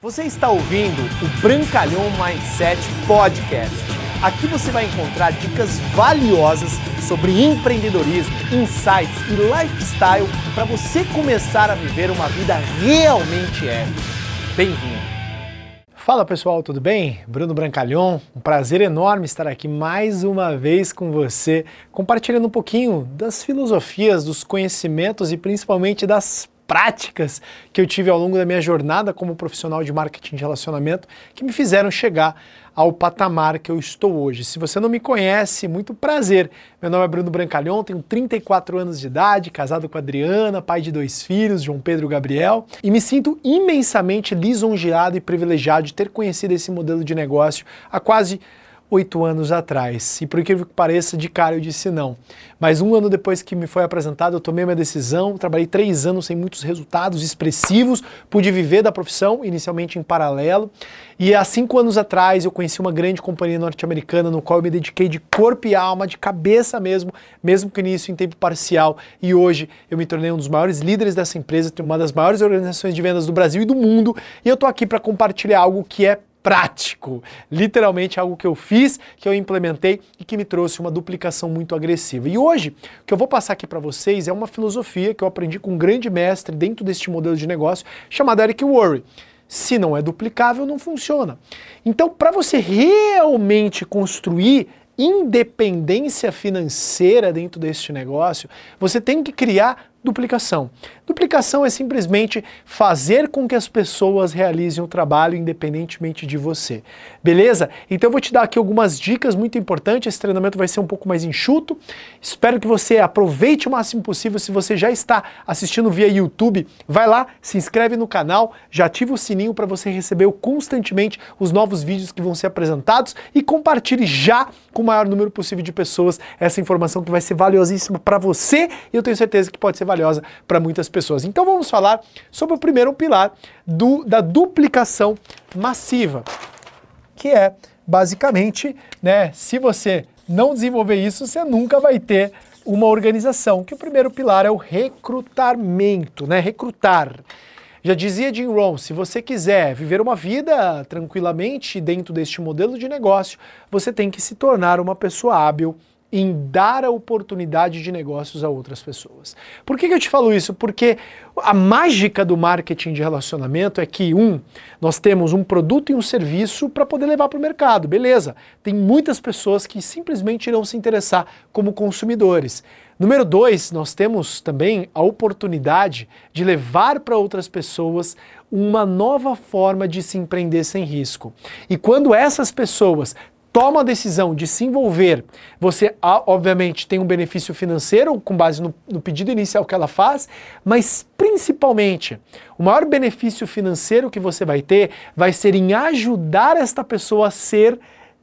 Você está ouvindo o Brancalhão Mindset Podcast. Aqui você vai encontrar dicas valiosas sobre empreendedorismo, insights e lifestyle para você começar a viver uma vida realmente épica. Bem-vindo! Fala pessoal, tudo bem? Bruno Brancalhão, um prazer enorme estar aqui mais uma vez com você, compartilhando um pouquinho das filosofias, dos conhecimentos e principalmente das práticas que eu tive ao longo da minha jornada como profissional de marketing de relacionamento que me fizeram chegar ao patamar que eu estou hoje. Se você não me conhece, muito prazer. Meu nome é Bruno Brancalhão, tenho 34 anos de idade, casado com a Adriana, pai de dois filhos, João Pedro e Gabriel, e me sinto imensamente lisonjeado e privilegiado de ter conhecido esse modelo de negócio há quase oito anos atrás. E por incrível que pareça, de cara eu disse não. Mas um ano depois que me foi apresentado, eu tomei minha decisão, trabalhei três anos sem muitos resultados expressivos, pude viver da profissão, inicialmente em paralelo. E há cinco anos atrás eu conheci uma grande companhia norte-americana no qual eu me dediquei de corpo e alma, de cabeça mesmo, mesmo que início em tempo parcial. E hoje eu me tornei um dos maiores líderes dessa empresa, uma das maiores organizações de vendas do Brasil e do mundo. E eu tô aqui para compartilhar algo que é prático. Literalmente algo que eu fiz, que eu implementei e que me trouxe uma duplicação muito agressiva. E hoje, o que eu vou passar aqui para vocês é uma filosofia que eu aprendi com um grande mestre dentro deste modelo de negócio chamado Eric Worre. Se não é duplicável, não funciona. Então, para você realmente construir independência financeira dentro deste negócio, você tem que criar duplicação. Duplicação é simplesmente fazer com que as pessoas realizem o trabalho independentemente de você. Beleza? Então eu vou te dar aqui algumas dicas muito importantes. Esse treinamento vai ser um pouco mais enxuto. Espero que você aproveite o máximo possível. Se você já está assistindo via YouTube, vai lá, se inscreve no canal, já ativa o sininho para você receber constantemente os novos vídeos que vão ser apresentados e compartilhe já com o maior número possível de pessoas essa informação que vai ser valiosíssima para você e eu tenho certeza que pode ser valiosa para muitas pessoas. Então vamos falar sobre o primeiro pilar do, da duplicação massiva, que é basicamente, né, se você não desenvolver isso, você nunca vai ter uma organização, que o primeiro pilar é o recrutamento, né, recrutar. Já dizia Jim Rohn, se você quiser viver uma vida tranquilamente dentro deste modelo de negócio, você tem que se tornar uma pessoa hábil em dar a oportunidade de negócios a outras pessoas. Por que, que, eu te falo isso? Porque a mágica do marketing de relacionamento é que, um, nós temos um produto e um serviço para poder levar para o mercado, beleza. Tem muitas pessoas que simplesmente irão se interessar como consumidores. Número dois, nós temos também a oportunidade de levar para outras pessoas uma nova forma de se empreender sem risco. E quando essas pessoas toma a decisão de se envolver, você obviamente tem um benefício financeiro com base no, no, pedido inicial que ela faz, mas principalmente o maior benefício financeiro que você vai ter vai ser em ajudar esta pessoa a ser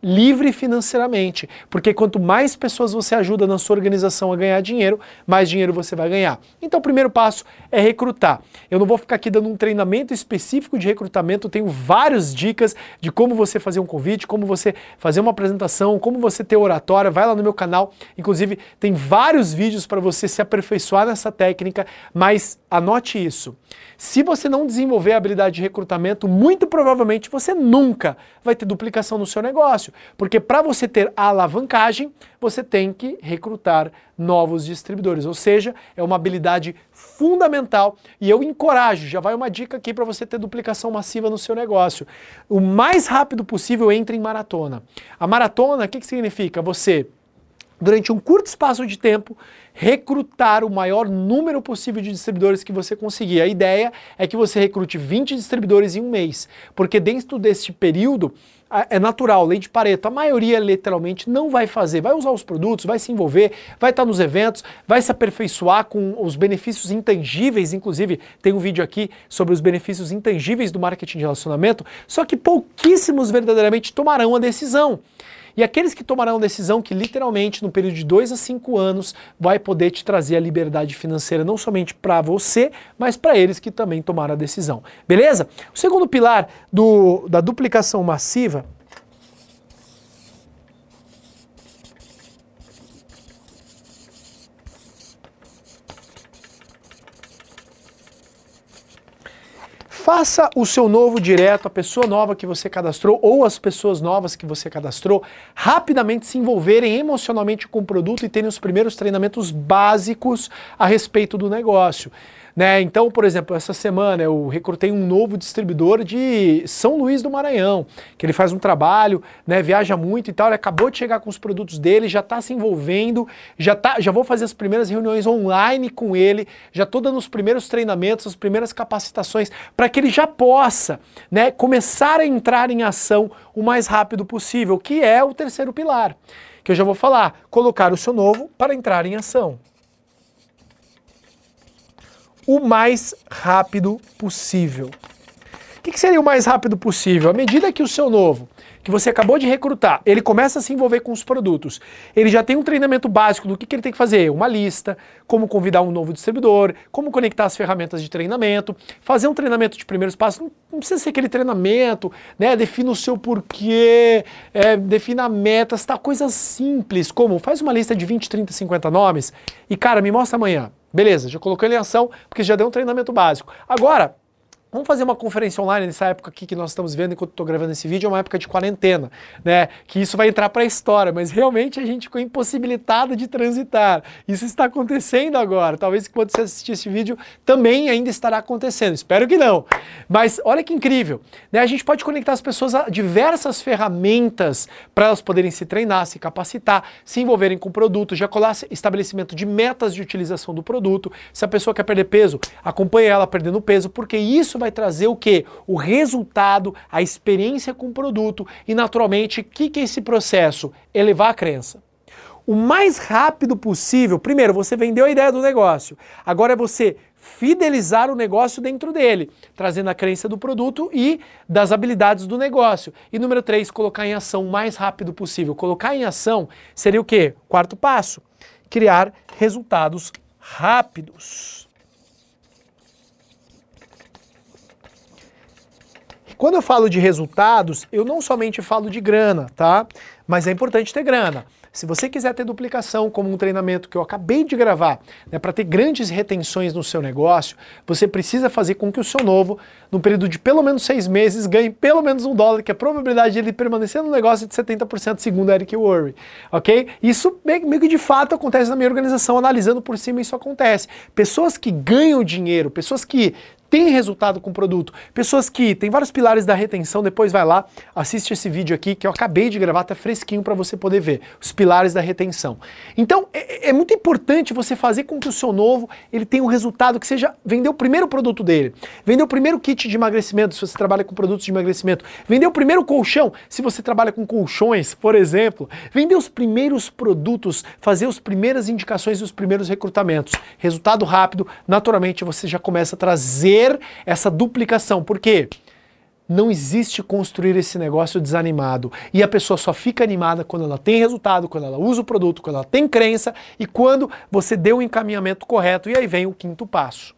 livre financeiramente, porque quanto mais pessoas você ajuda na sua organização a ganhar dinheiro, mais dinheiro você vai ganhar. Então, o primeiro passo é recrutar. Eu não vou ficar aqui dando um treinamento específico de recrutamento, tenho várias dicas de como você fazer um convite, como você fazer uma apresentação, como você ter oratória. Vai lá no meu canal, inclusive tem vários vídeos para você se aperfeiçoar nessa técnica, mas anote isso. Se você não desenvolver a habilidade de recrutamento, muito provavelmente você nunca vai ter duplicação no seu negócio, porque para você ter alavancagem, você tem que recrutar novos distribuidores, ou seja, é uma habilidade fundamental e eu encorajo, já vai uma dica aqui para você ter duplicação massiva no seu negócio. O mais rápido possível entre em maratona. A maratona, o que, que significa? Você durante um curto espaço de tempo, recrutar o maior número possível de distribuidores que você conseguir. A ideia é que você recrute 20 distribuidores em um mês, porque dentro deste período é natural, lei de Pareto, a maioria literalmente não vai fazer, vai usar os produtos, vai se envolver, vai estar nos eventos, vai se aperfeiçoar com os benefícios intangíveis, inclusive tem um vídeo aqui sobre os benefícios intangíveis do marketing de relacionamento, só que pouquíssimos verdadeiramente tomarão a decisão. E aqueles que tomarão decisão que literalmente no período de dois a cinco anos vai poder te trazer a liberdade financeira não somente para você, mas para eles que também tomaram a decisão. Beleza? O segundo pilar do, da duplicação massiva Faça o seu novo direto, a pessoa nova que você cadastrou ou as pessoas novas que você cadastrou rapidamente se envolverem emocionalmente com o produto e terem os primeiros treinamentos básicos a respeito do negócio. Né? Então, por exemplo, essa semana eu recrutei um novo distribuidor de São Luís do Maranhão, que ele faz um trabalho, né, viaja muito e tal, ele acabou de chegar com os produtos dele, já está se envolvendo, já, tá, já vou fazer as primeiras reuniões online com ele, já estou dando os primeiros treinamentos, as primeiras capacitações, para que ele já possa né, começar a entrar em ação o mais rápido possível, que é o terceiro pilar, que eu já vou falar, colocar o seu novo para entrar em ação o mais rápido possível. O que, seria o mais rápido possível? À medida que o seu novo, que você acabou de recrutar, ele começa a se envolver com os produtos, ele já tem um treinamento básico do que, que ele tem que fazer, uma lista, como convidar um novo distribuidor, como conectar as ferramentas de treinamento, fazer um treinamento de primeiros passos, não, não precisa ser aquele treinamento, né? Defina o seu porquê, é, defina metas, tá? Coisas simples, como faz uma lista de 20, 30, 50 nomes e, cara, me mostra amanhã. Beleza, já colocou ele em ação, porque já deu um treinamento básico. Agora, Vamos fazer uma conferência online nessa época aqui que nós estamos vendo enquanto estou gravando esse vídeo, é uma época de quarentena, né? Que isso vai entrar para a história, mas realmente a gente ficou impossibilitado de transitar. Isso está acontecendo agora. Talvez quando você assistir esse vídeo também ainda estará acontecendo. Espero que não. Mas olha que incrível, né? A gente pode conectar as pessoas a diversas ferramentas para elas poderem se treinar, se capacitar, se envolverem com o produto, já colar estabelecimento de metas de utilização do produto. Se a pessoa quer perder peso, acompanhe ela perdendo peso, porque isso vai vai trazer o que? O resultado, a experiência com o produto e, naturalmente, o que, que é esse processo? Elevar a crença. O mais rápido possível, primeiro, você vendeu a ideia do negócio. Agora é você fidelizar o negócio dentro dele, trazendo a crença do produto e das habilidades do negócio. E número três, colocar em ação o mais rápido possível. Colocar em ação seria o quê? Quarto passo, criar resultados rápidos. Quando eu falo de resultados, eu não somente falo de grana, tá? Mas é importante ter grana. Se você quiser ter duplicação, como um treinamento que eu acabei de gravar, né, para ter grandes retenções no seu negócio, você precisa fazer com que o seu novo, no período de pelo menos seis meses, ganhe pelo menos um dólar, que a probabilidade de ele permanecer no negócio é de 70%, segundo Eric Worre. Ok? Isso meio que de fato acontece na minha organização, analisando por cima, isso acontece. Pessoas que ganham dinheiro, pessoas que tem resultado com o produto. Pessoas que tem vários pilares da retenção, depois vai lá, assiste esse vídeo aqui que eu acabei de gravar, tá fresquinho para você poder ver, os pilares da retenção. Então, é, é, muito importante você fazer com que o seu novo, ele tenha um resultado que seja vender o primeiro produto dele, vender o primeiro kit de emagrecimento, se você trabalha com produtos de emagrecimento, vender o primeiro colchão, se você trabalha com colchões, por exemplo, vender os primeiros produtos, fazer as primeiras indicações e os primeiros recrutamentos. Resultado rápido, naturalmente você já começa a trazer ter essa duplicação. Por quê? Não existe construir esse negócio desanimado. E a pessoa só fica animada quando ela tem resultado, quando ela usa o produto, quando ela tem crença e quando você deu o encaminhamento correto. E aí vem o quinto passo.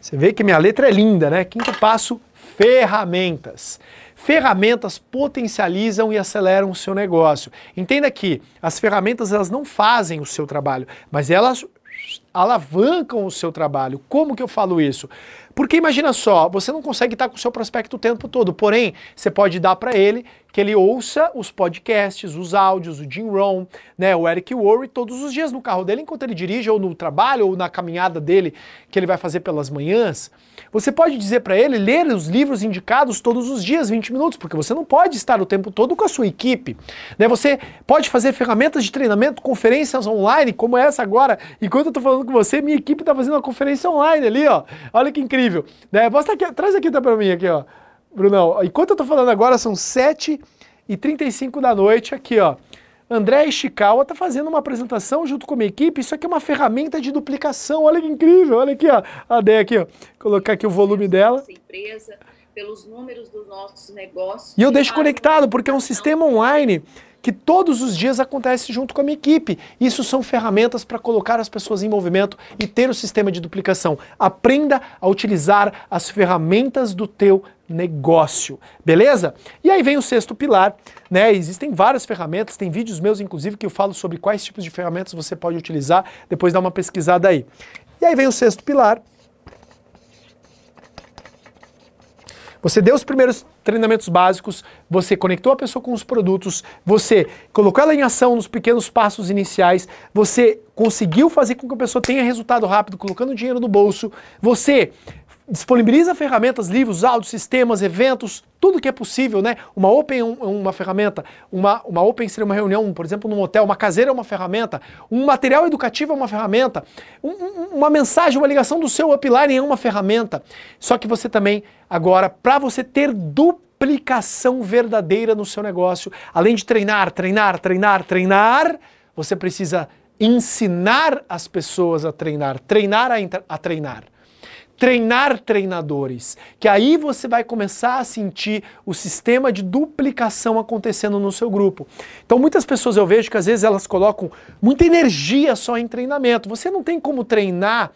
Você vê que minha letra é linda, né? Quinto passo: ferramentas. Ferramentas potencializam e aceleram o seu negócio. Entenda que as ferramentas elas não fazem o seu trabalho, mas elas alavancam o seu trabalho. Como que eu falo isso? Porque imagina só, você não consegue estar com o seu prospecto o tempo todo, porém, você pode dar para ele que ele ouça os podcasts, os áudios, o Jim Rohn, né, o Eric Worre todos os dias no carro dele enquanto ele dirige ou no trabalho ou na caminhada dele que ele vai fazer pelas manhãs. Você pode dizer para ele ler os livros indicados todos os dias, 20 minutos, porque você não pode estar o tempo todo com a sua equipe. Né? Você pode fazer ferramentas de treinamento, conferências online, como essa agora. Enquanto eu estou falando com você, minha equipe está fazendo uma conferência online ali, ó. Olha que incrível. Né? Mostra aqui, traz aqui tá para mim aqui, ó. Brunão, enquanto eu tô falando agora, são 7 e 35 da noite aqui, ó. André Ishikawa tá fazendo uma apresentação junto com a minha equipe. Isso aqui é uma ferramenta de duplicação. Olha que incrível. Olha aqui, ó. A Dé aqui, ó. Colocar aqui o volume dela. Empresa, pelos números dos nossos negócios. E eu deixo conectado porque é um sistema online que todos os dias acontece junto com a minha equipe. Isso são ferramentas para colocar as pessoas em movimento e ter o sistema de duplicação. Aprenda a utilizar as ferramentas do teu negócio, beleza? E aí vem o sexto pilar, né? Existem várias ferramentas, tem vídeos meus inclusive que eu falo sobre quais tipos de ferramentas você pode utilizar, depois dá uma pesquisada aí. E aí vem o sexto pilar, Você deu os primeiros treinamentos básicos, você conectou a pessoa com os produtos, você colocou ela em ação nos pequenos passos iniciais, você conseguiu fazer com que a pessoa tenha resultado rápido, colocando dinheiro no bolso, você disponibiliza ferramentas, livros, áudios, sistemas, eventos, tudo que é possível, né? Uma Open é uma ferramenta, uma, uma Open seria uma reunião, por exemplo, num hotel, uma caseira é uma ferramenta, um material educativo é uma ferramenta, um, uma mensagem, uma ligação do seu upline é uma ferramenta. Só que você também, agora, para você ter duplicação verdadeira no seu negócio, além de treinar, treinar, treinar, treinar, você precisa ensinar as pessoas a treinar, treinar a, a treinar treinar treinadores, que aí você vai começar a sentir o sistema de duplicação acontecendo no seu grupo. Então muitas pessoas eu vejo que às vezes elas colocam muita energia só em treinamento. Você não tem como treinar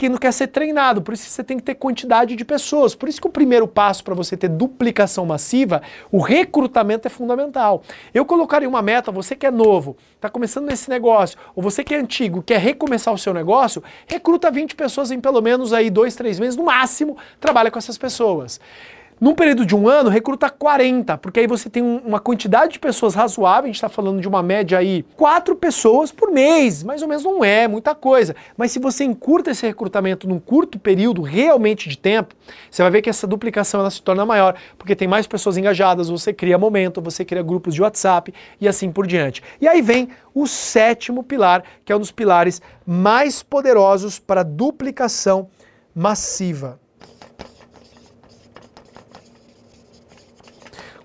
que não quer ser treinado, por isso você tem que ter quantidade de pessoas. Por isso que o primeiro passo para você ter duplicação massiva, o recrutamento é fundamental. Eu colocaria uma meta, você que é novo, está começando nesse negócio, ou você que é antigo, quer recomeçar o seu negócio, recruta 20 pessoas em pelo menos aí dois, três meses, no máximo, trabalha com essas pessoas. Num período de um ano, recruta 40, porque aí você tem uma quantidade de pessoas razoável, a gente está falando de uma média aí, quatro pessoas por mês, mais ou menos não é muita coisa. Mas se você encurta esse recrutamento num curto período realmente de tempo, você vai ver que essa duplicação ela se torna maior, porque tem mais pessoas engajadas, você cria momento, você cria grupos de WhatsApp e assim por diante. E aí vem o sétimo pilar, que é um dos pilares mais poderosos para duplicação massiva.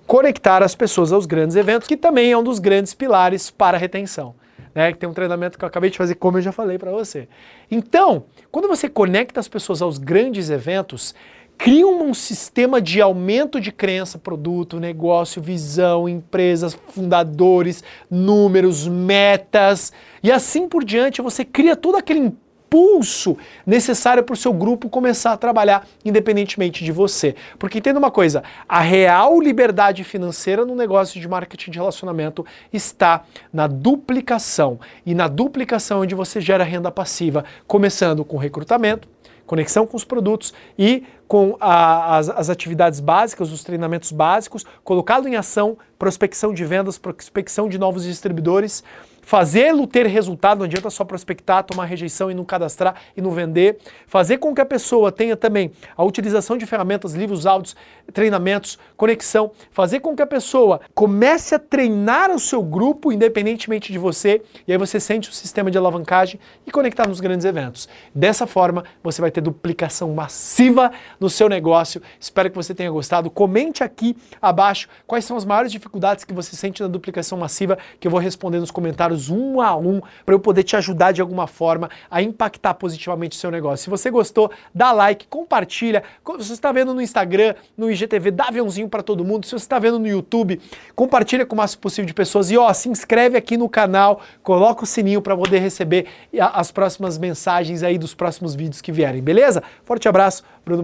Conectar as pessoas aos grandes eventos, que também é um dos grandes pilares para a retenção. Né, que tem um treinamento que eu acabei de fazer, como eu já falei para você. Então, quando você conecta as pessoas aos grandes eventos, cria um sistema de aumento de crença, produto, negócio, visão, empresas, fundadores, números, metas e assim por diante. Você cria todo aquele impulso necessário para o seu grupo começar a trabalhar independentemente de você. Porque entenda uma coisa, a real liberdade financeira no negócio de marketing de relacionamento está na duplicação. E na duplicação onde você gera renda passiva, começando com recrutamento, conexão com os produtos e com a, as, as, atividades básicas, os treinamentos básicos, colocá-lo em ação, prospecção de vendas, prospecção de novos distribuidores fazê-lo ter resultado, não adianta só prospectar, tomar rejeição e não cadastrar e não vender, fazer com que a pessoa tenha também a utilização de ferramentas, livros, áudios, treinamentos, conexão, fazer com que a pessoa comece a treinar o seu grupo independentemente de você, e aí você sente o sistema de alavancagem e conectar nos grandes eventos. Dessa forma, você vai ter duplicação massiva no seu negócio. Espero que você tenha gostado. Comente aqui abaixo quais são as maiores dificuldades que você sente na duplicação massiva, que eu vou responder nos comentários um a um para eu poder te ajudar de alguma forma a impactar positivamente o seu negócio. Se você gostou, dá like, compartilha. Se você está vendo no Instagram, no IGTV, dá aviãozinho para todo mundo. Se você está vendo no YouTube, compartilha com o máximo possível de pessoas e ó, se inscreve aqui no canal, coloca o sininho para poder receber as próximas mensagens aí dos próximos vídeos que vierem, beleza? Forte abraço, Bruno